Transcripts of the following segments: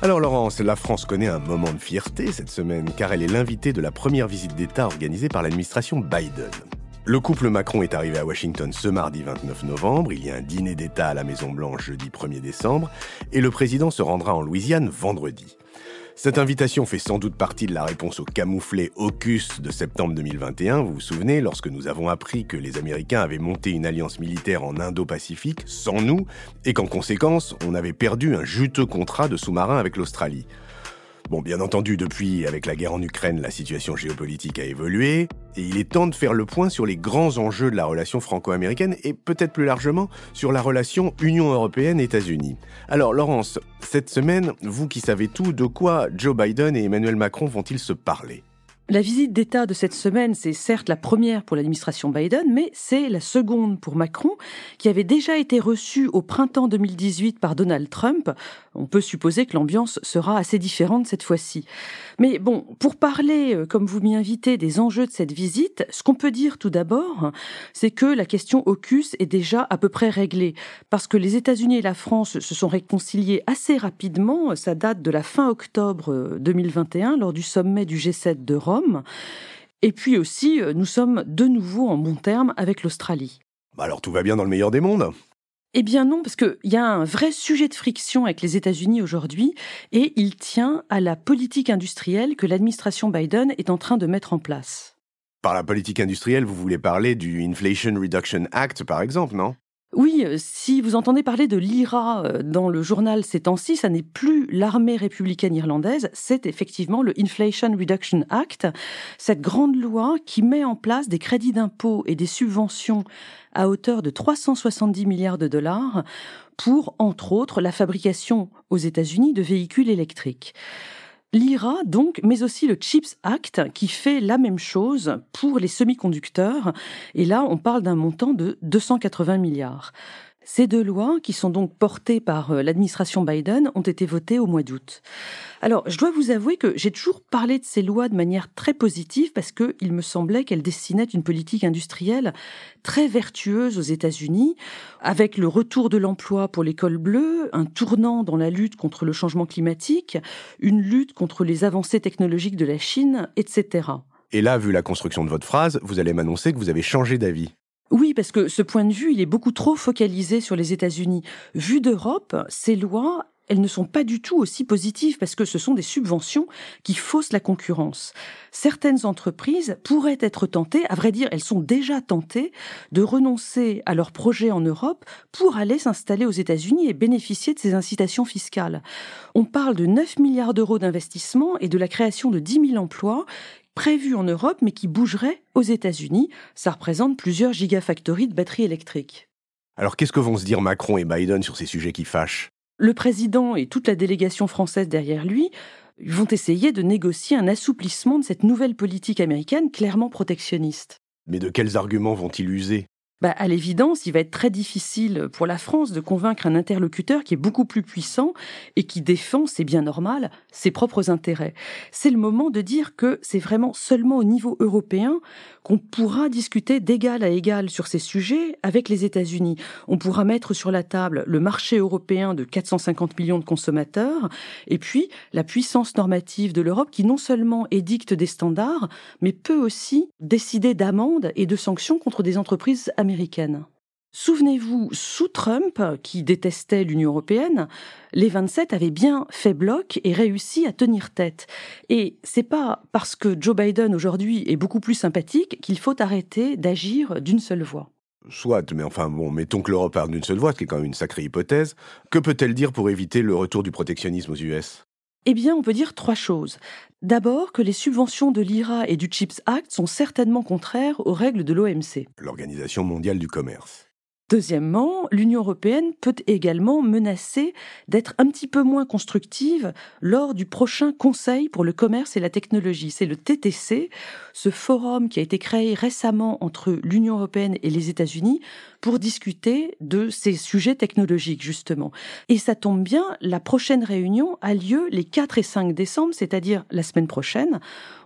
Alors Laurence, la France connaît un moment de fierté cette semaine car elle est l'invitée de la première visite d'État organisée par l'administration Biden. Le couple Macron est arrivé à Washington ce mardi 29 novembre, il y a un dîner d'État à la Maison-Blanche jeudi 1er décembre, et le président se rendra en Louisiane vendredi. Cette invitation fait sans doute partie de la réponse au camouflé AUKUS de septembre 2021, vous vous souvenez, lorsque nous avons appris que les Américains avaient monté une alliance militaire en Indo-Pacifique sans nous, et qu'en conséquence, on avait perdu un juteux contrat de sous-marin avec l'Australie. Bon, bien entendu, depuis, avec la guerre en Ukraine, la situation géopolitique a évolué, et il est temps de faire le point sur les grands enjeux de la relation franco-américaine et peut-être plus largement sur la relation Union européenne-États-Unis. Alors, Laurence, cette semaine, vous qui savez tout, de quoi Joe Biden et Emmanuel Macron vont-ils se parler? La visite d'État de cette semaine, c'est certes la première pour l'administration Biden, mais c'est la seconde pour Macron, qui avait déjà été reçu au printemps 2018 par Donald Trump. On peut supposer que l'ambiance sera assez différente cette fois-ci. Mais bon, pour parler, euh, comme vous m'y invitez, des enjeux de cette visite, ce qu'on peut dire tout d'abord, c'est que la question AUKUS est déjà à peu près réglée, parce que les États-Unis et la France se sont réconciliés assez rapidement. Ça date de la fin octobre 2021, euh, lors du sommet du G7 de. Et puis aussi, euh, nous sommes de nouveau en bon terme avec l'Australie. Bah alors tout va bien dans le meilleur des mondes eh bien non, parce qu'il y a un vrai sujet de friction avec les États-Unis aujourd'hui, et il tient à la politique industrielle que l'administration Biden est en train de mettre en place. Par la politique industrielle, vous voulez parler du Inflation Reduction Act, par exemple, non? Oui, euh, si vous entendez parler de l'IRA euh, dans le journal ces temps-ci, ça n'est plus l'armée républicaine irlandaise, c'est effectivement le Inflation Reduction Act, cette grande loi qui met en place des crédits d'impôt et des subventions à hauteur de 370 milliards de dollars pour, entre autres, la fabrication aux États-Unis de véhicules électriques. L'IRA, donc, mais aussi le CHIPS Act, qui fait la même chose pour les semi-conducteurs. Et là, on parle d'un montant de 280 milliards. Ces deux lois, qui sont donc portées par euh, l'administration Biden, ont été votées au mois d'août. Alors, je dois vous avouer que j'ai toujours parlé de ces lois de manière très positive parce qu'il me semblait qu'elles destinaient une politique industrielle très vertueuse aux États-Unis, avec le retour de l'emploi pour l'école bleue, un tournant dans la lutte contre le changement climatique, une lutte contre les avancées technologiques de la Chine, etc. Et là, vu la construction de votre phrase, vous allez m'annoncer que vous avez changé d'avis. Oui, parce que ce point de vue, il est beaucoup trop focalisé sur les États-Unis. Vu d'Europe, ces lois, elles ne sont pas du tout aussi positives parce que ce sont des subventions qui faussent la concurrence. Certaines entreprises pourraient être tentées, à vrai dire, elles sont déjà tentées, de renoncer à leurs projets en Europe pour aller s'installer aux États-Unis et bénéficier de ces incitations fiscales. On parle de 9 milliards d'euros d'investissement et de la création de 10 000 emplois prévu en Europe mais qui bougerait aux États-Unis. Ça représente plusieurs gigafactories de batteries électriques. Alors qu'est-ce que vont se dire Macron et Biden sur ces sujets qui fâchent? Le président et toute la délégation française derrière lui vont essayer de négocier un assouplissement de cette nouvelle politique américaine clairement protectionniste. Mais de quels arguments vont-ils user? Bah, à l'évidence, il va être très difficile pour la France de convaincre un interlocuteur qui est beaucoup plus puissant et qui défend, c'est bien normal, ses propres intérêts. C'est le moment de dire que c'est vraiment seulement au niveau européen qu'on pourra discuter d'égal à égal sur ces sujets avec les États-Unis. On pourra mettre sur la table le marché européen de 450 millions de consommateurs et puis la puissance normative de l'Europe qui non seulement édicte des standards, mais peut aussi décider d'amendes et de sanctions contre des entreprises américaines Souvenez-vous, sous Trump, qui détestait l'Union européenne, les 27 avaient bien fait bloc et réussi à tenir tête. Et c'est pas parce que Joe Biden aujourd'hui est beaucoup plus sympathique qu'il faut arrêter d'agir d'une seule voix. Soit, mais enfin bon, mettons que l'Europe parle d'une seule voix, ce qui est quand même une sacrée hypothèse. Que peut-elle dire pour éviter le retour du protectionnisme aux US eh bien, on peut dire trois choses. D'abord, que les subventions de l'IRA et du CHIPS Act sont certainement contraires aux règles de l'OMC. L'Organisation mondiale du commerce. Deuxièmement, l'Union européenne peut également menacer d'être un petit peu moins constructive lors du prochain Conseil pour le commerce et la technologie. C'est le TTC, ce forum qui a été créé récemment entre l'Union européenne et les États-Unis pour discuter de ces sujets technologiques, justement. Et ça tombe bien, la prochaine réunion a lieu les 4 et 5 décembre, c'est-à-dire la semaine prochaine.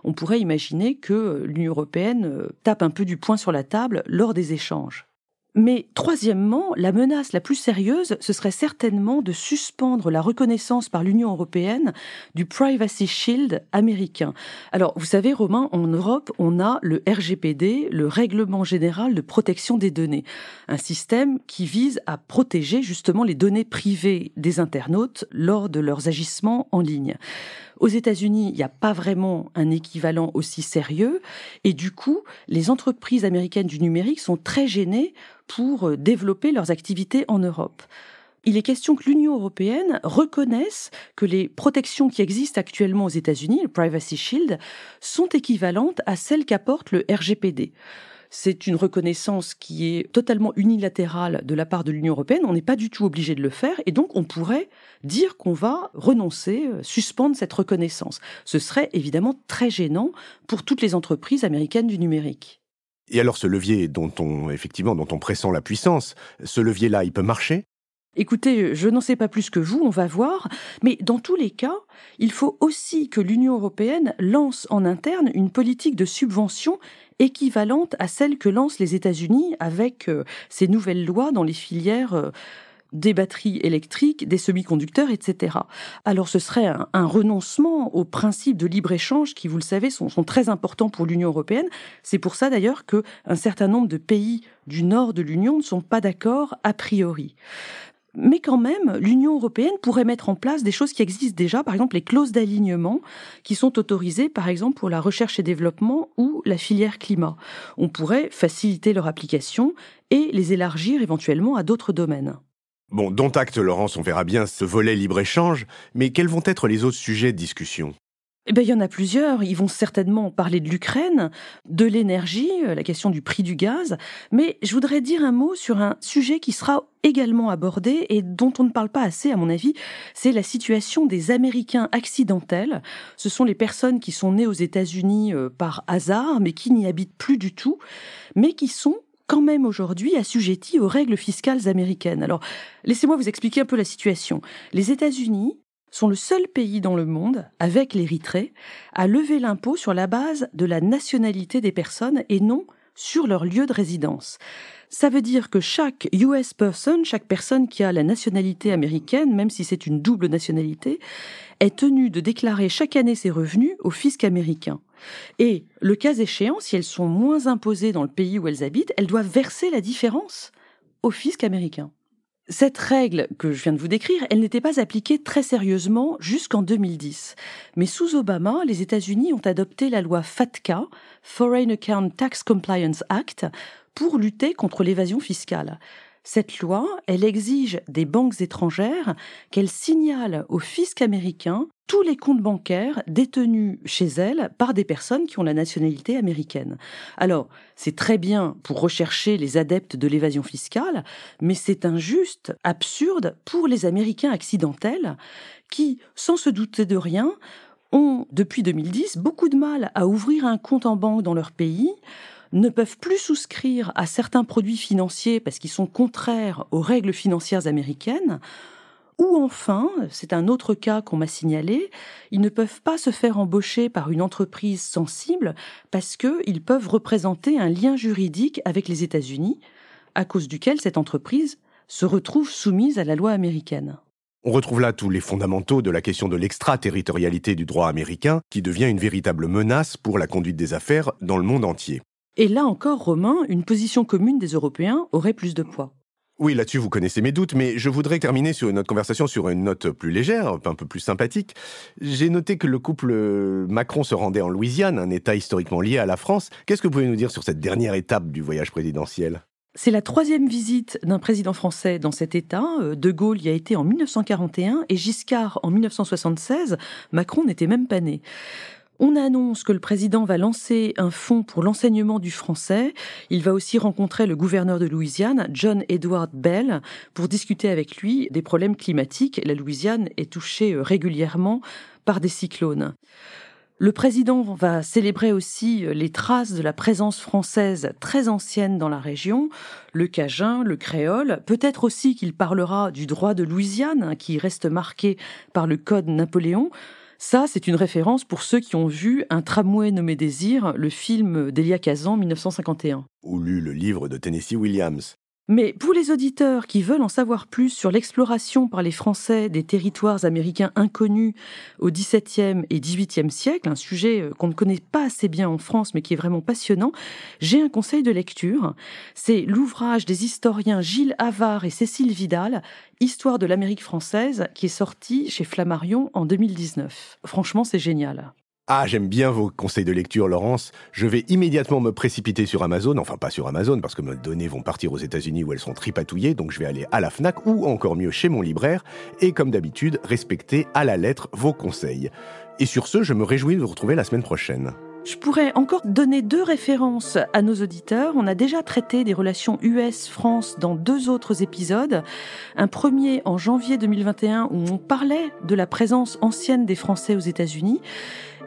On pourrait imaginer que l'Union européenne euh, tape un peu du poing sur la table lors des échanges. Mais troisièmement, la menace la plus sérieuse, ce serait certainement de suspendre la reconnaissance par l'Union européenne du Privacy Shield américain. Alors, vous savez, Romain, en Europe, on a le RGPD, le Règlement général de protection des données, un système qui vise à protéger justement les données privées des internautes lors de leurs agissements en ligne. Aux États-Unis, il n'y a pas vraiment un équivalent aussi sérieux et du coup, les entreprises américaines du numérique sont très gênées pour euh, développer leurs activités en Europe. Il est question que l'Union européenne reconnaisse que les protections qui existent actuellement aux États-Unis, le Privacy Shield, sont équivalentes à celles qu'apporte le RGPD. C'est une reconnaissance qui est totalement unilatérale de la part de l'Union européenne. On n'est pas du tout obligé de le faire et donc on pourrait dire qu'on va renoncer, euh, suspendre cette reconnaissance. Ce serait évidemment très gênant pour toutes les entreprises américaines du numérique. Et alors ce levier dont on effectivement dont on pressent la puissance, ce levier-là, il peut marcher? Écoutez, je n'en sais pas plus que vous, on va voir, mais dans tous les cas, il faut aussi que l'Union européenne lance en interne une politique de subvention équivalente à celle que lancent les États-Unis avec euh, ces nouvelles lois dans les filières euh, des batteries électriques, des semi-conducteurs, etc. Alors ce serait un, renoncement aux principes de libre-échange qui, vous le savez, sont, sont très importants pour l'Union européenne. C'est pour ça d'ailleurs qu'un certain nombre de pays du nord de l'Union ne sont pas d'accord a priori. Mais quand même, l'Union européenne pourrait mettre en place des choses qui existent déjà, par exemple les clauses d'alignement, qui sont autorisées par exemple pour la recherche et développement ou la filière climat. On pourrait faciliter leur application et les élargir éventuellement à d'autres domaines. Bon, dont acte, Laurence, on verra bien ce volet libre-échange, mais quels vont être les autres sujets de discussion? Eh bien, il y en a plusieurs. Ils vont certainement parler de l'Ukraine, de l'énergie, euh, la question du prix du gaz. Mais je voudrais dire un mot sur un sujet qui sera également abordé et dont on ne parle pas assez, à mon avis. C'est la situation des Américains accidentels. Ce sont les personnes qui sont nées aux États-Unis euh, par hasard, mais qui n'y habitent plus du tout, mais qui sont quand même aujourd'hui assujettis aux règles fiscales américaines. Alors, laissez-moi vous expliquer un peu la situation. Les États-Unis sont le seul pays dans le monde, avec l'Érythrée, à lever l'impôt sur la base de la nationalité des personnes et non sur leur lieu de résidence. Ça veut dire que chaque US person, chaque personne qui a la nationalité américaine, même si c'est une double nationalité, est tenue de déclarer chaque année ses revenus au fisc américain. Et le cas échéant, si elles sont moins imposées dans le pays où elles habitent, elles doivent verser la différence au fisc américain. Cette règle que je viens de vous décrire, elle n'était pas appliquée très sérieusement jusqu'en 2010. Mais sous Obama, les États-Unis ont adopté la loi FATCA, Foreign Account Tax Compliance Act, pour lutter contre l'évasion fiscale. Cette loi, elle exige des banques étrangères qu'elles signalent au fisc américain tous les comptes bancaires détenus chez elles par des personnes qui ont la nationalité américaine. Alors, c'est très bien pour rechercher les adeptes de l'évasion fiscale, mais c'est injuste, absurde pour les Américains accidentels qui, sans se douter de rien, ont, depuis 2010, beaucoup de mal à ouvrir un compte en banque dans leur pays, ne peuvent plus souscrire à certains produits financiers parce qu'ils sont contraires aux règles financières américaines, ou enfin, c'est un autre cas qu'on m'a signalé, ils ne peuvent pas se faire embaucher par une entreprise sensible parce qu'ils peuvent représenter un lien juridique avec les États-Unis, à cause duquel cette entreprise se retrouve soumise à la loi américaine. On retrouve là tous les fondamentaux de la question de l'extraterritorialité du droit américain, qui devient une véritable menace pour la conduite des affaires dans le monde entier. Et là encore, Romain, une position commune des Européens aurait plus de poids. Oui, là-dessus, vous connaissez mes doutes, mais je voudrais terminer sur notre conversation sur une note plus légère, un peu plus sympathique. J'ai noté que le couple Macron se rendait en Louisiane, un État historiquement lié à la France. Qu'est-ce que vous pouvez nous dire sur cette dernière étape du voyage présidentiel? C'est la troisième visite d'un président français dans cet État. Euh, de Gaulle y a été en 1941 et Giscard en 1976. Macron n'était même pas né. On annonce que le président va lancer un fonds pour l'enseignement du français. Il va aussi rencontrer le gouverneur de Louisiane, John Edward Bell, pour discuter avec lui des problèmes climatiques. La Louisiane est touchée euh, régulièrement par des cyclones. Le président va célébrer aussi euh, les traces de la présence française très ancienne dans la région, le cajun, le créole, peut-être aussi qu'il parlera du droit de Louisiane, hein, qui reste marqué par le Code Napoléon, ça, c'est une référence pour ceux qui ont vu Un tramway nommé Désir, le film d'Elia Kazan 1951. Ou lu le livre de Tennessee Williams. Mais pour les auditeurs qui veulent en savoir plus sur l'exploration par les Français des territoires américains inconnus au XVIIe et XVIIIe siècle, un sujet euh, qu'on ne connaît pas assez bien en France mais qui est vraiment passionnant, j'ai un conseil de lecture. C'est l'ouvrage des historiens Gilles Havard et Cécile Vidal, Histoire de l'Amérique française, qui est sorti chez Flammarion en 2019. Franchement, c'est génial. Ah, j'aime bien vos conseils de lecture, Laurence. Je vais immédiatement me précipiter sur Amazon. Enfin, pas sur Amazon, parce que mes données vont partir aux États-Unis où elles sont tripatouillées. Donc, je vais aller à la Fnac ou encore mieux chez mon libraire. Et comme d'habitude, respecter à la lettre vos conseils. Et sur ce, je me réjouis de vous retrouver la semaine prochaine. Je pourrais encore donner deux références à nos auditeurs. On a déjà traité des relations US-France dans deux autres épisodes. Un premier en janvier 2021 où on parlait de la présence ancienne des Français aux États-Unis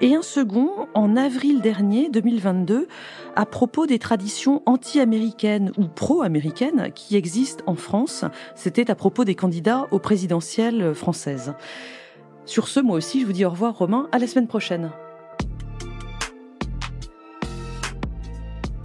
et un second en avril dernier 2022 à propos des traditions anti-américaines ou pro-américaines qui existent en France. C'était à propos des candidats aux présidentielles françaises. Sur ce, moi aussi, je vous dis au revoir Romain, à la semaine prochaine.